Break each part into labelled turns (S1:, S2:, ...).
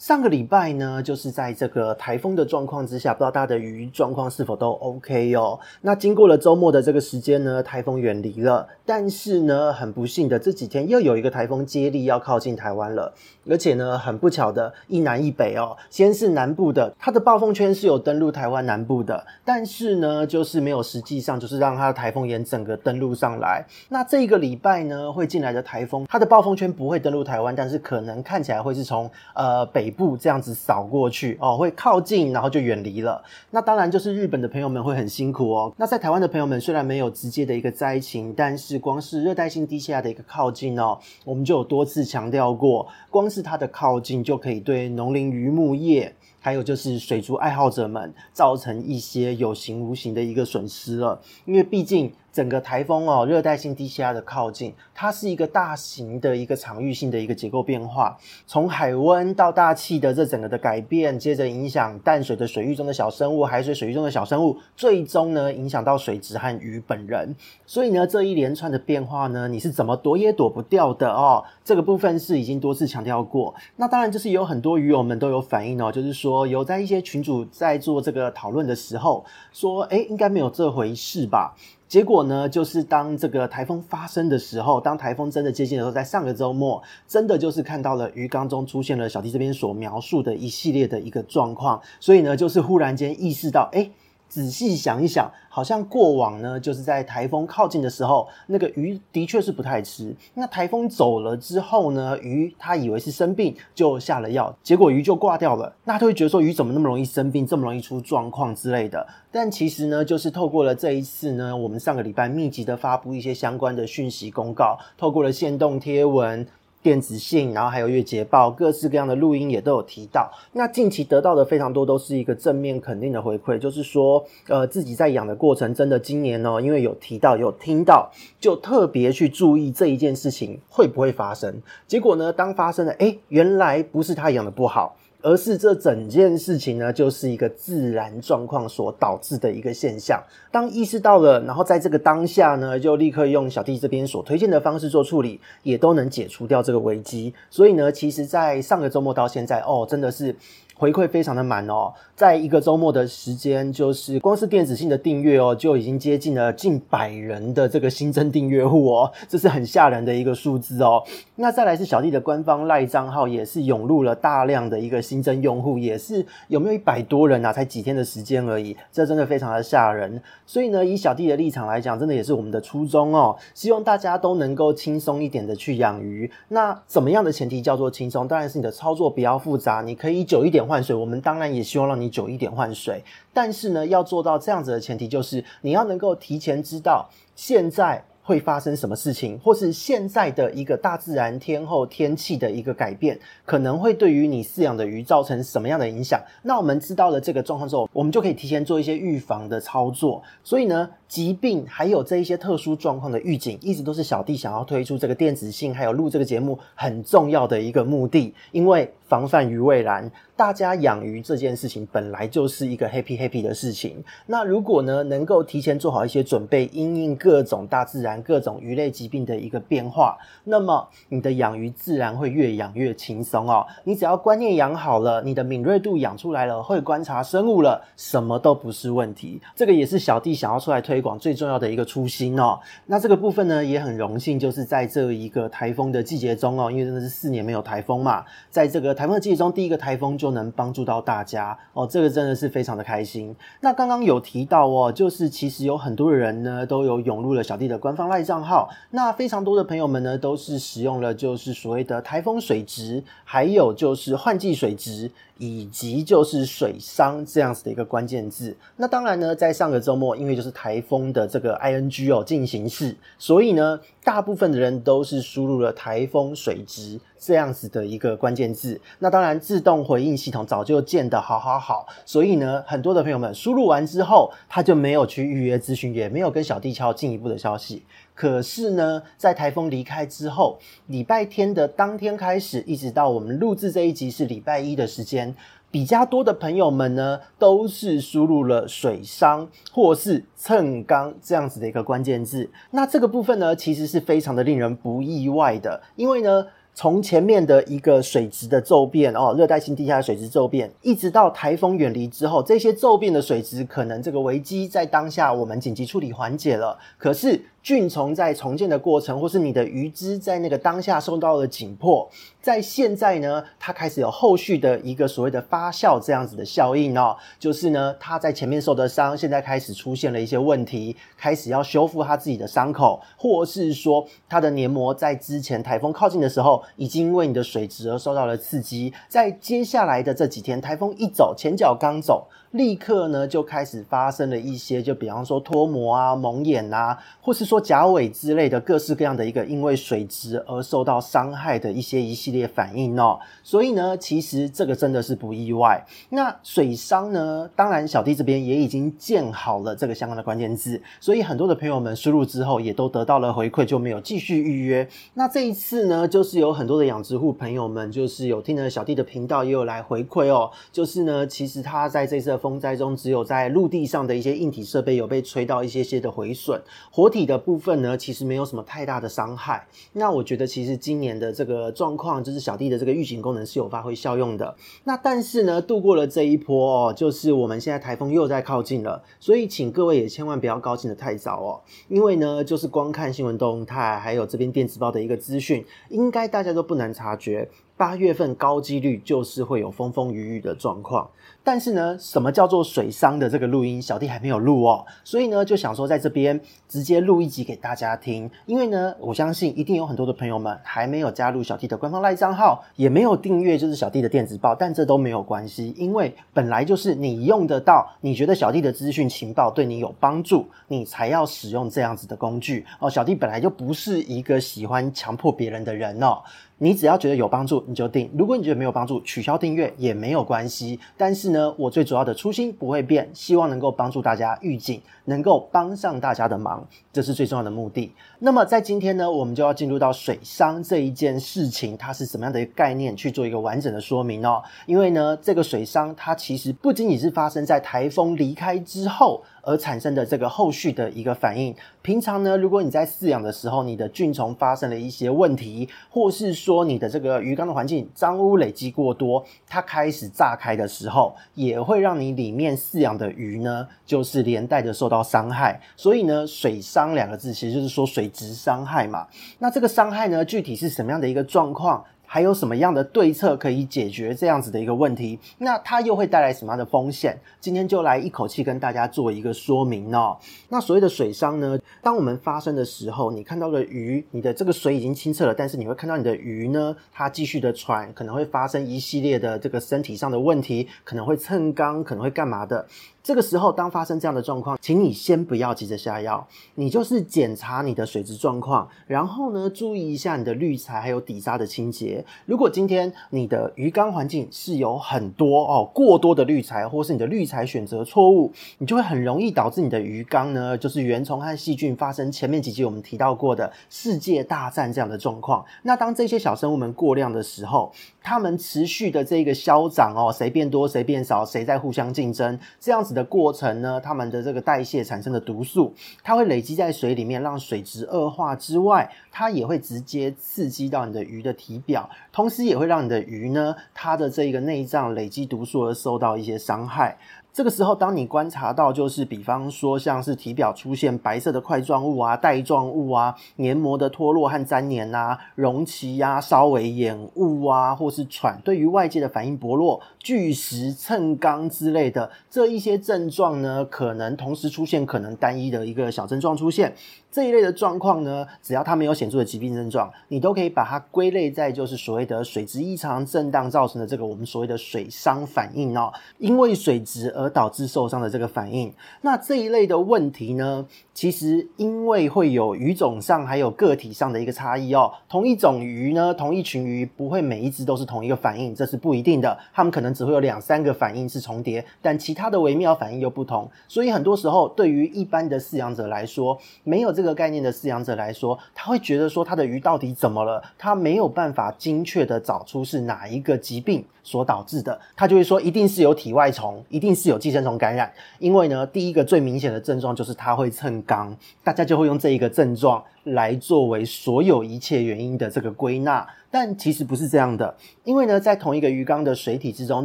S1: 上个礼拜呢，就是在这个台风的状况之下，不知道大家的鱼状况是否都 OK 哦？那经过了周末的这个时间呢，台风远离了，但是呢，很不幸的这几天又有一个台风接力要靠近台湾了，而且呢，很不巧的一南一北哦，先是南部的，它的暴风圈是有登陆台湾南部的，但是呢，就是没有实际上就是让它的台风眼整个登陆上来。那这个礼拜呢，会进来的台风，它的暴风圈不会登陆台湾，但是可能看起来会是从呃北。步这样子扫过去哦，会靠近，然后就远离了。那当然就是日本的朋友们会很辛苦哦。那在台湾的朋友们虽然没有直接的一个灾情，但是光是热带性低气压的一个靠近哦，我们就有多次强调过，光是它的靠近就可以对农林渔牧业，还有就是水族爱好者们造成一些有形无形的一个损失了。因为毕竟。整个台风哦，热带性低气压的靠近，它是一个大型的一个场域性的一个结构变化，从海温到大气的这整个的改变，接着影响淡水的水域中的小生物，海水水域中的小生物，最终呢影响到水质和鱼本人。所以呢，这一连串的变化呢，你是怎么躲也躲不掉的哦。这个部分是已经多次强调过。那当然就是有很多鱼友们都有反应哦，就是说有在一些群主在做这个讨论的时候，说，诶，应该没有这回事吧？结果呢，就是当这个台风发生的时候，当台风真的接近的时候，在上个周末，真的就是看到了鱼缸中出现了小弟这边所描述的一系列的一个状况，所以呢，就是忽然间意识到，诶仔细想一想，好像过往呢，就是在台风靠近的时候，那个鱼的确是不太吃。那台风走了之后呢，鱼它以为是生病，就下了药，结果鱼就挂掉了。那他会觉得说，鱼怎么那么容易生病，这么容易出状况之类的。但其实呢，就是透过了这一次呢，我们上个礼拜密集的发布一些相关的讯息公告，透过了限动贴文。电子信，然后还有月捷报，各式各样的录音也都有提到。那近期得到的非常多，都是一个正面肯定的回馈，就是说，呃，自己在养的过程，真的今年哦，因为有提到有听到，就特别去注意这一件事情会不会发生。结果呢，当发生了，诶，原来不是他养的不好。而是这整件事情呢，就是一个自然状况所导致的一个现象。当意识到了，然后在这个当下呢，就立刻用小弟这边所推荐的方式做处理，也都能解除掉这个危机。所以呢，其实，在上个周末到现在，哦，真的是。回馈非常的满哦，在一个周末的时间，就是光是电子信的订阅哦，就已经接近了近百人的这个新增订阅户哦，这是很吓人的一个数字哦。那再来是小弟的官方赖账号，也是涌入了大量的一个新增用户，也是有没有一百多人啊？才几天的时间而已，这真的非常的吓人。所以呢，以小弟的立场来讲，真的也是我们的初衷哦，希望大家都能够轻松一点的去养鱼。那怎么样的前提叫做轻松？当然是你的操作比较复杂，你可以久一点。换水，我们当然也希望让你久一点换水，但是呢，要做到这样子的前提就是你要能够提前知道现在会发生什么事情，或是现在的一个大自然天候天气的一个改变，可能会对于你饲养的鱼造成什么样的影响。那我们知道了这个状况之后，我们就可以提前做一些预防的操作。所以呢，疾病还有这一些特殊状况的预警，一直都是小弟想要推出这个电子信，还有录这个节目很重要的一个目的，因为。防范于未然，大家养鱼这件事情本来就是一个 happy happy 的事情。那如果呢，能够提前做好一些准备，因应各种大自然、各种鱼类疾病的一个变化，那么你的养鱼自然会越养越轻松哦。你只要观念养好了，你的敏锐度养出来了，会观察生物了，什么都不是问题。这个也是小弟想要出来推广最重要的一个初心哦。那这个部分呢，也很荣幸，就是在这一个台风的季节中哦，因为真的是四年没有台风嘛，在这个。台风的季节中第一个台风就能帮助到大家哦，这个真的是非常的开心。那刚刚有提到哦，就是其实有很多人呢都有涌入了小弟的官赖账号，那非常多的朋友们呢都是使用了就是所谓的台风水质，还有就是换季水质。以及就是水商这样子的一个关键字。那当然呢，在上个周末，因为就是台风的这个 ing 哦进行式，所以呢，大部分的人都是输入了台风水质这样子的一个关键字。那当然，自动回应系统早就建得好好好，所以呢，很多的朋友们输入完之后，他就没有去预约咨询，也没有跟小弟敲进一步的消息。可是呢，在台风离开之后，礼拜天的当天开始，一直到我们录制这一集是礼拜一的时间，比较多的朋友们呢，都是输入了水伤或是蹭缸这样子的一个关键字。那这个部分呢，其实是非常的令人不意外的，因为呢。从前面的一个水质的骤变哦，热带性低压水质骤变，一直到台风远离之后，这些骤变的水质可能这个危机在当下我们紧急处理缓解了，可是。菌虫在重建的过程，或是你的鱼只在那个当下受到了紧迫，在现在呢，它开始有后续的一个所谓的发酵这样子的效应哦，就是呢，它在前面受的伤，现在开始出现了一些问题，开始要修复它自己的伤口，或是说它的黏膜在之前台风靠近的时候，已经因为你的水质而受到了刺激，在接下来的这几天，台风一走，前脚刚走。立刻呢，就开始发生了一些，就比方说脱膜啊、蒙眼啊，或是说甲尾之类的各式各样的一个因为水质而受到伤害的一些一系列反应哦。所以呢，其实这个真的是不意外。那水伤呢，当然小弟这边也已经建好了这个相关的关键字，所以很多的朋友们输入之后也都得到了回馈，就没有继续预约。那这一次呢，就是有很多的养殖户朋友们，就是有听了小弟的频道，也有来回馈哦。就是呢，其实他在这次的。风灾中，只有在陆地上的一些硬体设备有被吹到一些些的毁损，活体的部分呢，其实没有什么太大的伤害。那我觉得，其实今年的这个状况，就是小弟的这个预警功能是有发挥效用的。那但是呢，度过了这一波哦，就是我们现在台风又在靠近了，所以请各位也千万不要高兴得太早哦，因为呢，就是光看新闻动态，还有这边电子报的一个资讯，应该大家都不难察觉。八月份高几率就是会有风风雨雨的状况，但是呢，什么叫做水伤的这个录音，小弟还没有录哦，所以呢，就想说在这边直接录一集给大家听，因为呢，我相信一定有很多的朋友们还没有加入小弟的官方 LINE 账号，也没有订阅就是小弟的电子报，但这都没有关系，因为本来就是你用得到，你觉得小弟的资讯情报对你有帮助，你才要使用这样子的工具哦。小弟本来就不是一个喜欢强迫别人的人哦。你只要觉得有帮助，你就订；如果你觉得没有帮助，取消订阅也没有关系。但是呢，我最主要的初心不会变，希望能够帮助大家预警，能够帮上大家的忙，这是最重要的目的。那么在今天呢，我们就要进入到水伤这一件事情，它是什么样的一个概念，去做一个完整的说明哦。因为呢，这个水伤它其实不仅仅是发生在台风离开之后。而产生的这个后续的一个反应，平常呢，如果你在饲养的时候，你的菌虫发生了一些问题，或是说你的这个鱼缸的环境脏污累积过多，它开始炸开的时候，也会让你里面饲养的鱼呢，就是连带的受到伤害。所以呢，水伤两个字其实就是说水质伤害嘛。那这个伤害呢，具体是什么样的一个状况？还有什么样的对策可以解决这样子的一个问题？那它又会带来什么样的风险？今天就来一口气跟大家做一个说明哦。那所谓的水伤呢，当我们发生的时候，你看到的鱼，你的这个水已经清澈了，但是你会看到你的鱼呢，它继续的喘，可能会发生一系列的这个身体上的问题，可能会蹭缸，可能会干嘛的。这个时候，当发生这样的状况，请你先不要急着下药，你就是检查你的水质状况，然后呢，注意一下你的滤材还有底沙的清洁。如果今天你的鱼缸环境是有很多哦过多的滤材，或是你的滤材选择错误，你就会很容易导致你的鱼缸呢，就是原虫和细菌发生前面几集我们提到过的世界大战这样的状况。那当这些小生物们过量的时候，它们持续的这个消长哦，谁变多谁变少，谁在互相竞争，这样子的过程呢，它们的这个代谢产生的毒素，它会累积在水里面，让水质恶化之外，它也会直接刺激到你的鱼的体表，同时也会让你的鱼呢，它的这个内脏累积毒素而受到一些伤害。这个时候，当你观察到，就是比方说，像是体表出现白色的块状物啊、带状物啊、黏膜的脱落和粘连啊、溶期呀、稍微掩雾啊，或是喘，对于外界的反应薄弱、巨石、蹭钢之类的这一些症状呢，可能同时出现，可能单一的一个小症状出现。这一类的状况呢，只要它没有显著的疾病症状，你都可以把它归类在就是所谓的水质异常震荡造成的这个我们所谓的水伤反应哦。因为水质而导致受伤的这个反应。那这一类的问题呢，其实因为会有鱼种上还有个体上的一个差异哦。同一种鱼呢，同一群鱼不会每一只都是同一个反应，这是不一定的。它们可能只会有两三个反应是重叠，但其他的微妙反应又不同。所以很多时候，对于一般的饲养者来说，没有这个概念的饲养者来说，他会觉得说他的鱼到底怎么了？他没有办法精确的找出是哪一个疾病所导致的，他就会说一定是有体外虫，一定是有寄生虫感染。因为呢，第一个最明显的症状就是它会蹭缸，大家就会用这一个症状来作为所有一切原因的这个归纳。但其实不是这样的，因为呢，在同一个鱼缸的水体之中，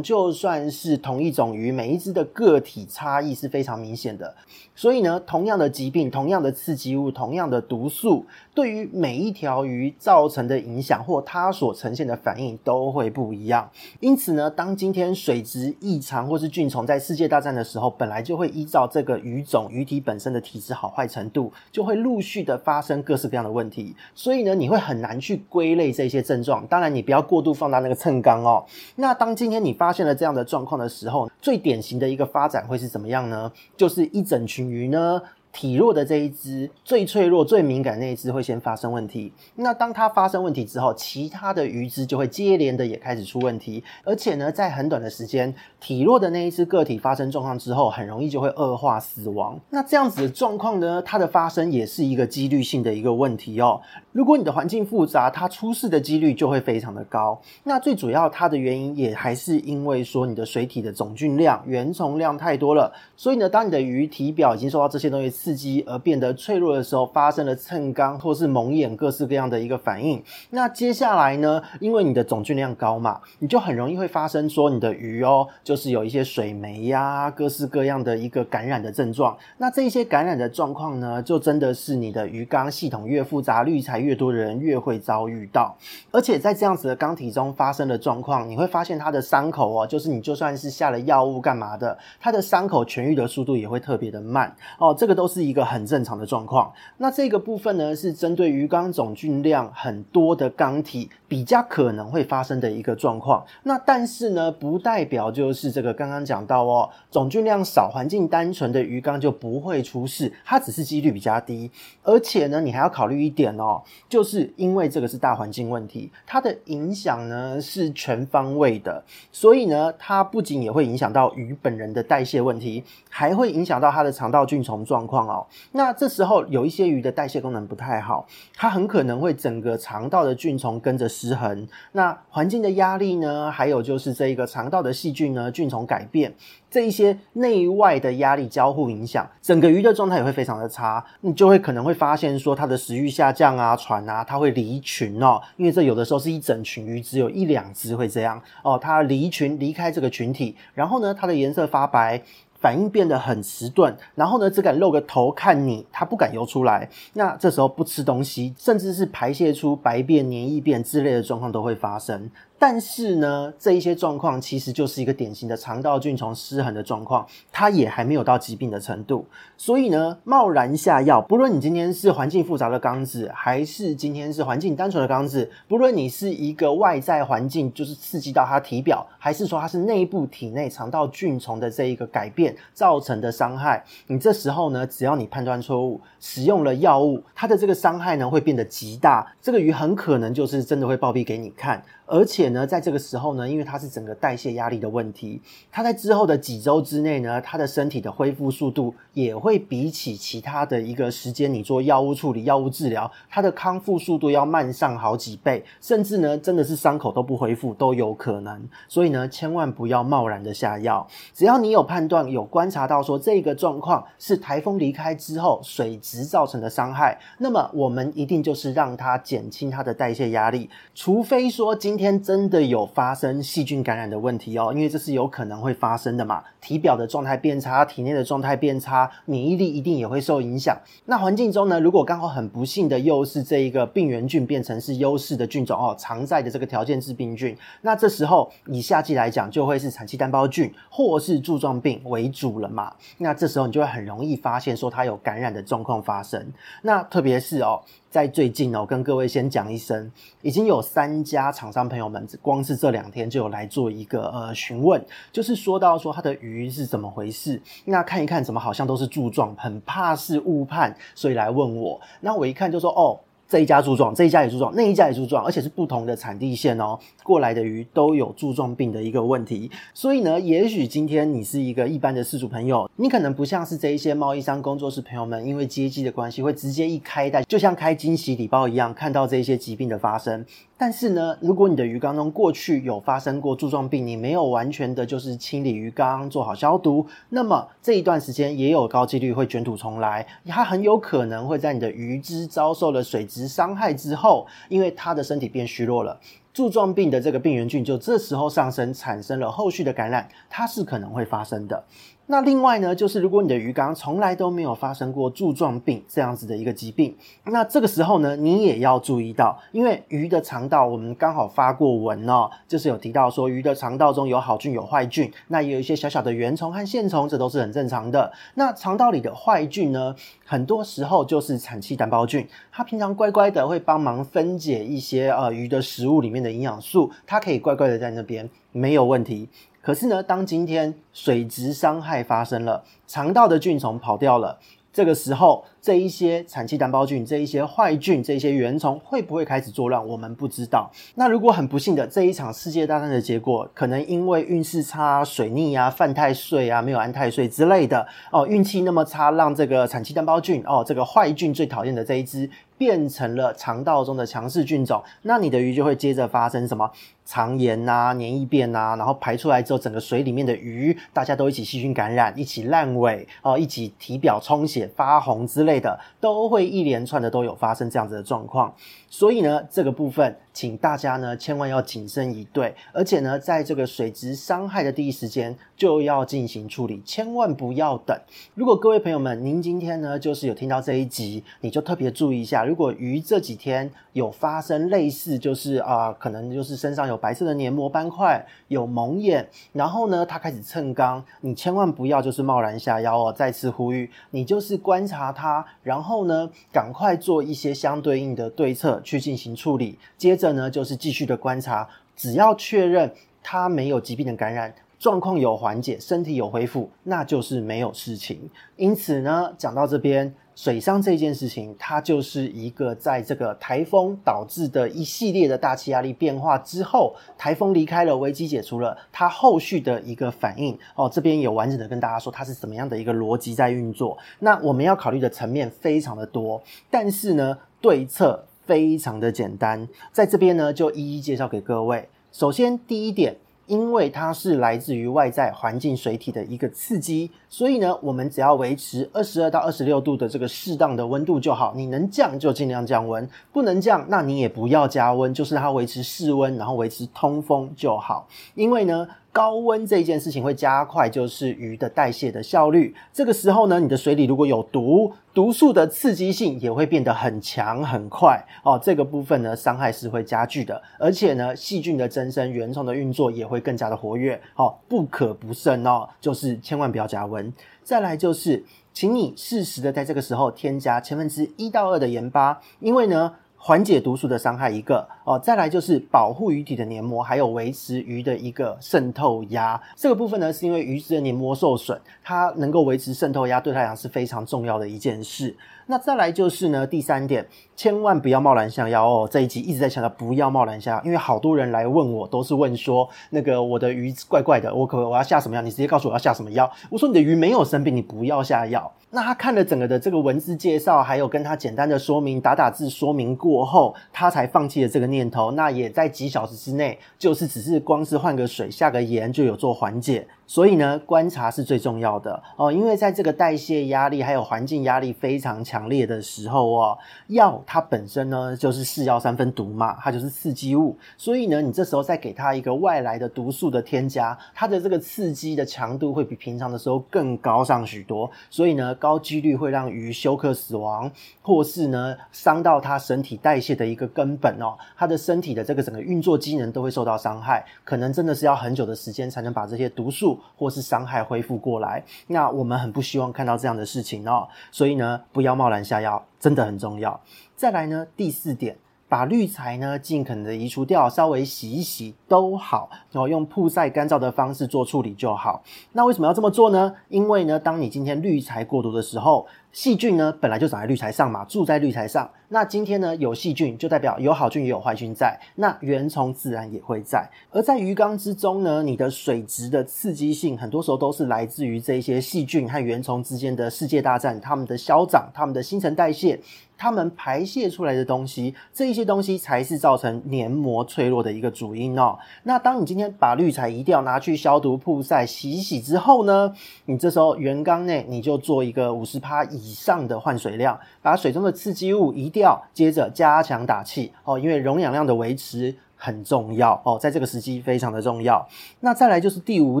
S1: 就算是同一种鱼，每一只的个体差异是非常明显的。所以呢，同样的疾病、同样的刺激物、同样的毒素，对于每一条鱼造成的影响或它所呈现的反应都会不一样。因此呢，当今天水质异常或是菌虫在世界大战的时候，本来就会依照这个鱼种、鱼体本身的体质好坏程度，就会陆续的发生各式各样的问题。所以呢，你会很难去归类这些症。状，当然你不要过度放大那个秤杆哦。那当今天你发现了这样的状况的时候，最典型的一个发展会是怎么样呢？就是一整群鱼呢。体弱的这一只最脆弱、最敏感那一只会先发生问题。那当它发生问题之后，其他的鱼只就会接连的也开始出问题。而且呢，在很短的时间，体弱的那一只个体发生状况之后，很容易就会恶化死亡。那这样子的状况呢，它的发生也是一个几率性的一个问题哦。如果你的环境复杂，它出事的几率就会非常的高。那最主要它的原因也还是因为说你的水体的总菌量、原虫量太多了。所以呢，当你的鱼体表已经受到这些东西刺激而变得脆弱的时候，发生了蹭缸或是蒙眼各式各样的一个反应。那接下来呢，因为你的总菌量高嘛，你就很容易会发生说你的鱼哦，就是有一些水霉呀，各式各样的一个感染的症状。那这些感染的状况呢，就真的是你的鱼缸系统越复杂、滤材越多的人越会遭遇到。而且在这样子的缸体中发生的状况，你会发现它的伤口哦，就是你就算是下了药物干嘛的，它的伤口痊愈的速度也会特别的慢哦。这个都是是一个很。正常的状况。那这个部分呢，是针对鱼缸总菌量很多的缸体比较可能会发生的一个状况。那但是呢，不代表就是这个刚刚讲到哦，总菌量少、环境单纯的鱼缸就不会出事，它只是几率比较低。而且呢，你还要考虑一点哦，就是因为这个是大环境问题，它的影响呢是全方位的，所以呢，它不仅也会影响到鱼本人的代谢问题，还会影响到它的肠道菌虫状况哦。那这时候有一些鱼的代谢功能不太好，它很可能会整个肠道的菌虫跟着失衡。那环境的压力呢，还有就是这一个肠道的细菌呢，菌虫改变，这一些内外的压力交互影响，整个鱼的状态也会非常的差。你就会可能会发现说它的食欲下降啊，喘啊，它会离群哦。因为这有的时候是一整群鱼，只有一两只会这样哦，它离群离开这个群体，然后呢，它的颜色发白。反应变得很迟钝，然后呢，只敢露个头看你，它不敢游出来。那这时候不吃东西，甚至是排泄出白便、粘液便之类的状况都会发生。但是呢，这一些状况其实就是一个典型的肠道菌丛失衡的状况，它也还没有到疾病的程度。所以呢，贸然下药，不论你今天是环境复杂的缸子，还是今天是环境单纯的缸子，不论你是一个外在环境就是刺激到它体表，还是说它是内部体内肠道菌丛的这一个改变造成的伤害，你这时候呢，只要你判断错误，使用了药物，它的这个伤害呢会变得极大，这个鱼很可能就是真的会暴毙给你看。而且呢，在这个时候呢，因为它是整个代谢压力的问题，它在之后的几周之内呢，它的身体的恢复速度也会比起其他的一个时间，你做药物处理、药物治疗，它的康复速度要慢上好几倍，甚至呢，真的是伤口都不恢复都有可能。所以呢，千万不要贸然的下药。只要你有判断、有观察到说这个状况是台风离开之后水质造成的伤害，那么我们一定就是让它减轻它的代谢压力，除非说今今天真的有发生细菌感染的问题哦，因为这是有可能会发生的嘛。体表的状态变差，体内的状态变差，免疫力一定也会受影响。那环境中呢，如果刚好很不幸的又是这一个病原菌变成是优势的菌种哦，常在的这个条件致病菌，那这时候以夏季来讲，就会是产气单胞菌或是柱状病为主了嘛。那这时候你就会很容易发现说它有感染的状况发生。那特别是哦。在最近哦，跟各位先讲一声，已经有三家厂商朋友们光是这两天就有来做一个呃询问，就是说到说它的鱼是怎么回事，那看一看怎么好像都是柱状，很怕是误判，所以来问我。那我一看就说哦。这一家柱状，这一家也柱状，那一家也柱状，而且是不同的产地线哦，过来的鱼都有柱状病的一个问题。所以呢，也许今天你是一个一般的饲主朋友，你可能不像是这一些贸易商工作室朋友们，因为接机的关系，会直接一开袋，就像开惊喜礼包一样，看到这些疾病的发生。但是呢，如果你的鱼缸中过去有发生过柱状病，你没有完全的就是清理鱼缸，做好消毒，那么这一段时间也有高几率会卷土重来。它很有可能会在你的鱼只遭受了水质伤害之后，因为它的身体变虚弱了，柱状病的这个病原菌就这时候上升，产生了后续的感染，它是可能会发生的。那另外呢，就是如果你的鱼缸从来都没有发生过柱状病这样子的一个疾病，那这个时候呢，你也要注意到，因为鱼的肠道我们刚好发过文哦，就是有提到说鱼的肠道中有好菌有坏菌，那也有一些小小的原虫和线虫，这都是很正常的。那肠道里的坏菌呢，很多时候就是产气单胞菌，它平常乖乖的会帮忙分解一些呃鱼的食物里面的营养素，它可以乖乖的在那边没有问题。可是呢，当今天水质伤害发生了，肠道的菌虫跑掉了。这个时候，这一些产气单胞菌、这一些坏菌、这一些原虫会不会开始作乱？我们不知道。那如果很不幸的，这一场世界大战的结果，可能因为运势差、水逆啊、犯太岁啊、没有安太岁之类的哦，运气那么差，让这个产气单胞菌哦，这个坏菌最讨厌的这一只，变成了肠道中的强势菌种，那你的鱼就会接着发生什么肠炎啊、黏液变啊，然后排出来之后，整个水里面的鱼大家都一起细菌感染，一起烂尾哦，一起体表充血、发红之类的，都会一连串的都有发生这样子的状况。所以呢，这个部分，请大家呢千万要谨慎以对，而且呢，在这个水质伤害的第一时间就要进行处理，千万不要等。如果各位朋友们，您今天呢就是有听到这一集，你就特别注意一下，如果鱼这几天有发生类似，就是啊、可能就是身上有白色的黏膜斑块，有蒙眼，然后呢它开始蹭缸，你千万不要就是贸然下腰哦。再次呼吁，你就是观察它，然后呢赶快做一些相对应的对策。去进行处理，接着呢就是继续的观察，只要确认他没有疾病的感染，状况有缓解，身体有恢复，那就是没有事情。因此呢，讲到这边。水伤这件事情，它就是一个在这个台风导致的一系列的大气压力变化之后，台风离开了，危机解除了，它后续的一个反应哦。这边有完整的跟大家说，它是怎么样的一个逻辑在运作。那我们要考虑的层面非常的多，但是呢，对策非常的简单，在这边呢就一一介绍给各位。首先，第一点。因为它是来自于外在环境水体的一个刺激，所以呢，我们只要维持二十二到二十六度的这个适当的温度就好。你能降就尽量降温，不能降，那你也不要加温，就是它维持室温，然后维持通风就好。因为呢，高温这件事情会加快就是鱼的代谢的效率。这个时候呢，你的水里如果有毒，毒素的刺激性也会变得很强很快哦。这个部分呢，伤害是会加剧的，而且呢，细菌的增生、原虫的运作也会更加的活跃。哦，不可不慎哦，就是千万不要加温。再来就是，请你适时的在这个时候添加千分之一到二的盐巴，因为呢。缓解毒素的伤害一个哦，再来就是保护鱼体的黏膜，还有维持鱼的一个渗透压。这个部分呢，是因为鱼只的黏膜受损，它能够维持渗透压，对它来讲是非常重要的一件事。那再来就是呢，第三点，千万不要贸然下药哦。这一集一直在强调不要贸然下药，因为好多人来问我，都是问说那个我的鱼怪怪的，我可我要下什么药？你直接告诉我要下什么药。我说你的鱼没有生病，你不要下药。那他看了整个的这个文字介绍，还有跟他简单的说明，打打字说明过后，他才放弃了这个念头。那也在几小时之内，就是只是光是换个水下个盐就有做缓解。所以呢，观察是最重要的。哦，因为在这个代谢压力还有环境压力非常强烈的时候哦，药它本身呢就是是药三分毒嘛，它就是刺激物，所以呢，你这时候再给它一个外来的毒素的添加，它的这个刺激的强度会比平常的时候更高上许多，所以呢，高几率会让鱼休克死亡，或是呢伤到它身体代谢的一个根本哦，它的身体的这个整个运作机能都会受到伤害，可能真的是要很久的时间才能把这些毒素。或是伤害恢复过来，那我们很不希望看到这样的事情哦。所以呢，不要贸然下药，真的很重要。再来呢，第四点，把滤材呢尽可能的移除掉，稍微洗一洗都好，然后用曝晒干燥的方式做处理就好。那为什么要这么做呢？因为呢，当你今天滤材过多的时候，细菌呢本来就长在滤材上嘛，住在滤材上。那今天呢有细菌，就代表有好菌也有坏菌在，那原虫自然也会在。而在鱼缸之中呢，你的水质的刺激性，很多时候都是来自于这一些细菌和原虫之间的世界大战，它们的消长，它们的新陈代谢。它们排泄出来的东西，这一些东西才是造成黏膜脆弱的一个主因哦。那当你今天把滤材一定要，拿去消毒、曝晒、洗洗之后呢，你这时候原缸内你就做一个五十趴以上的换水量，把水中的刺激物一掉，接着加强打气哦，因为溶氧量的维持很重要哦，在这个时机非常的重要。那再来就是第五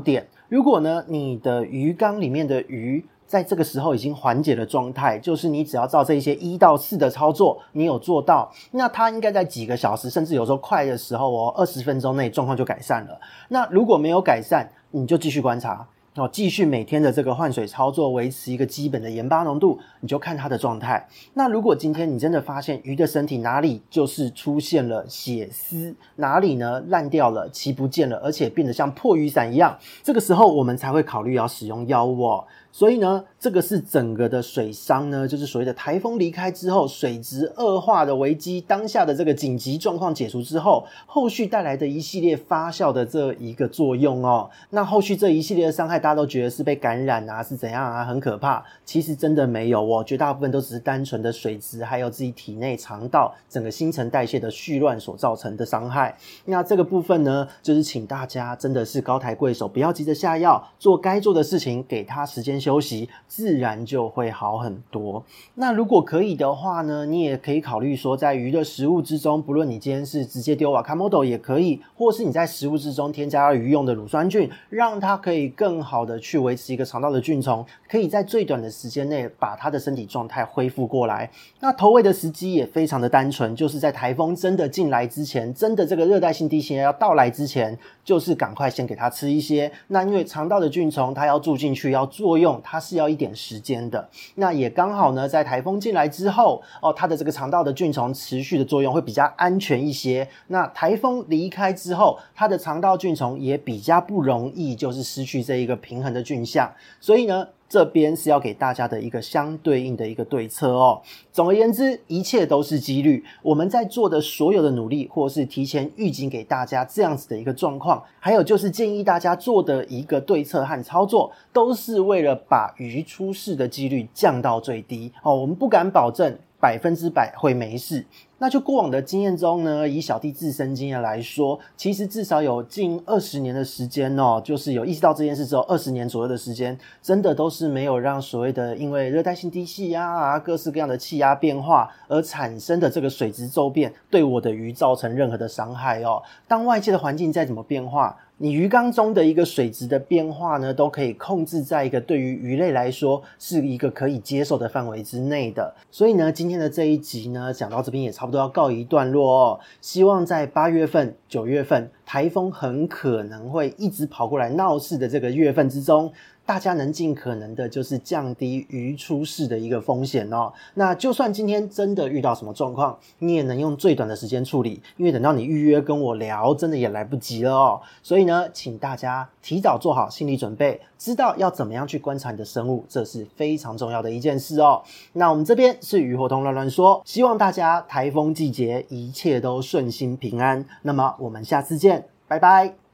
S1: 点，如果呢你的鱼缸里面的鱼，在这个时候已经缓解了状态，就是你只要照这一些一到四的操作，你有做到，那它应该在几个小时，甚至有时候快的时候哦，二十分钟内状况就改善了。那如果没有改善，你就继续观察。哦，继续每天的这个换水操作，维持一个基本的盐巴浓度，你就看它的状态。那如果今天你真的发现鱼的身体哪里就是出现了血丝，哪里呢烂掉了、鳍不见了，而且变得像破雨伞一样，这个时候我们才会考虑要使用药物哦。所以呢，这个是整个的水伤呢，就是所谓的台风离开之后，水质恶化的危机，当下的这个紧急状况解除之后，后续带来的一系列发酵的这一个作用哦。那后续这一系列的伤害，大家都觉得是被感染啊，是怎样啊，很可怕。其实真的没有哦，绝大部分都只是单纯的水质，还有自己体内肠道整个新陈代谢的絮乱所造成的伤害。那这个部分呢，就是请大家真的是高抬贵手，不要急着下药，做该做的事情，给他时间休息，自然就会好很多。那如果可以的话呢，你也可以考虑说，在鱼的食物之中，不论你今天是直接丢瓦卡莫多也可以，或是你在食物之中添加了鱼用的乳酸菌，让它可以更好的去维持一个肠道的菌丛，可以在最短的时间内把它的身体状态恢复过来。那投喂的时机也非常的单纯，就是在台风真的进来之前，真的这个热带性低气压要到来之前，就是赶快先给它吃一些。那因为肠道的菌虫它要住进去要作用。它是要一点时间的，那也刚好呢，在台风进来之后，哦，它的这个肠道的菌虫持续的作用会比较安全一些。那台风离开之后，它的肠道菌虫也比较不容易就是失去这一个平衡的菌相，所以呢。这边是要给大家的一个相对应的一个对策哦。总而言之，一切都是几率。我们在做的所有的努力，或是提前预警给大家这样子的一个状况，还有就是建议大家做的一个对策和操作，都是为了把鱼出事的几率降到最低哦。我们不敢保证百分之百会没事。那就过往的经验中呢，以小弟自身经验来说，其实至少有近二十年的时间哦，就是有意识到这件事之后，二十年左右的时间，真的都是没有让所谓的因为热带性低气压啊，各式各样的气压变化而产生的这个水质骤变，对我的鱼造成任何的伤害哦。当外界的环境再怎么变化，你鱼缸中的一个水质的变化呢，都可以控制在一个对于鱼类来说是一个可以接受的范围之内的。所以呢，今天的这一集呢，讲到这边也差不多要告一段落哦。希望在八月份、九月份，台风很可能会一直跑过来闹事的这个月份之中。大家能尽可能的，就是降低鱼出事的一个风险哦。那就算今天真的遇到什么状况，你也能用最短的时间处理，因为等到你预约跟我聊，真的也来不及了哦。所以呢，请大家提早做好心理准备，知道要怎么样去观察你的生物，这是非常重要的一件事哦。那我们这边是鱼活通乱乱说，希望大家台风季节一切都顺心平安。那么我们下次见，拜拜。